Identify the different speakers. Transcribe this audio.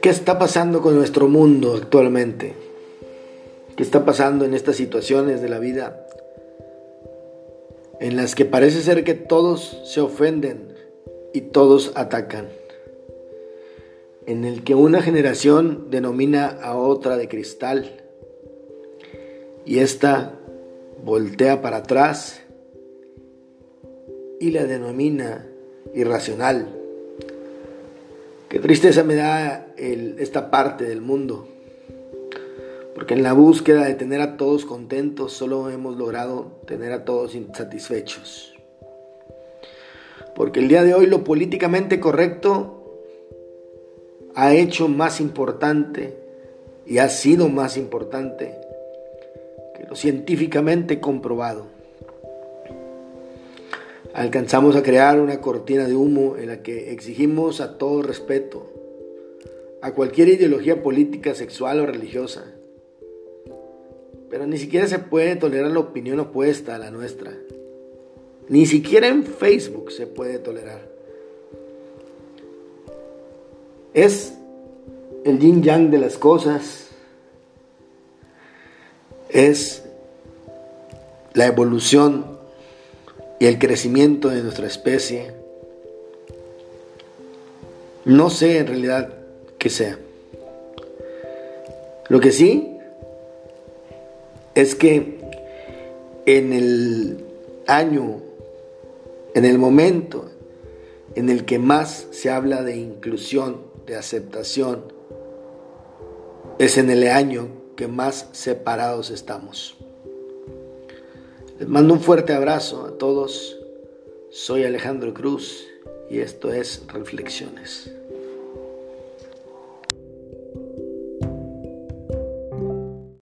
Speaker 1: ¿Qué está pasando con nuestro mundo actualmente? ¿Qué está pasando en estas situaciones de la vida en las que parece ser que todos se ofenden y todos atacan? En el que una generación denomina a otra de cristal y esta voltea para atrás y la denomina irracional Qué tristeza me da esta parte del mundo, porque en la búsqueda de tener a todos contentos solo hemos logrado tener a todos insatisfechos. Porque el día de hoy lo políticamente correcto ha hecho más importante y ha sido más importante que lo científicamente comprobado alcanzamos a crear una cortina de humo en la que exigimos a todo respeto a cualquier ideología política, sexual o religiosa. Pero ni siquiera se puede tolerar la opinión opuesta a la nuestra. Ni siquiera en Facebook se puede tolerar. Es el yin yang de las cosas. Es la evolución y el crecimiento de nuestra especie. No sé en realidad qué sea. Lo que sí es que en el año, en el momento en el que más se habla de inclusión, de aceptación, es en el año que más separados estamos. Les mando un fuerte abrazo a todos. Soy Alejandro Cruz y esto es Reflexiones.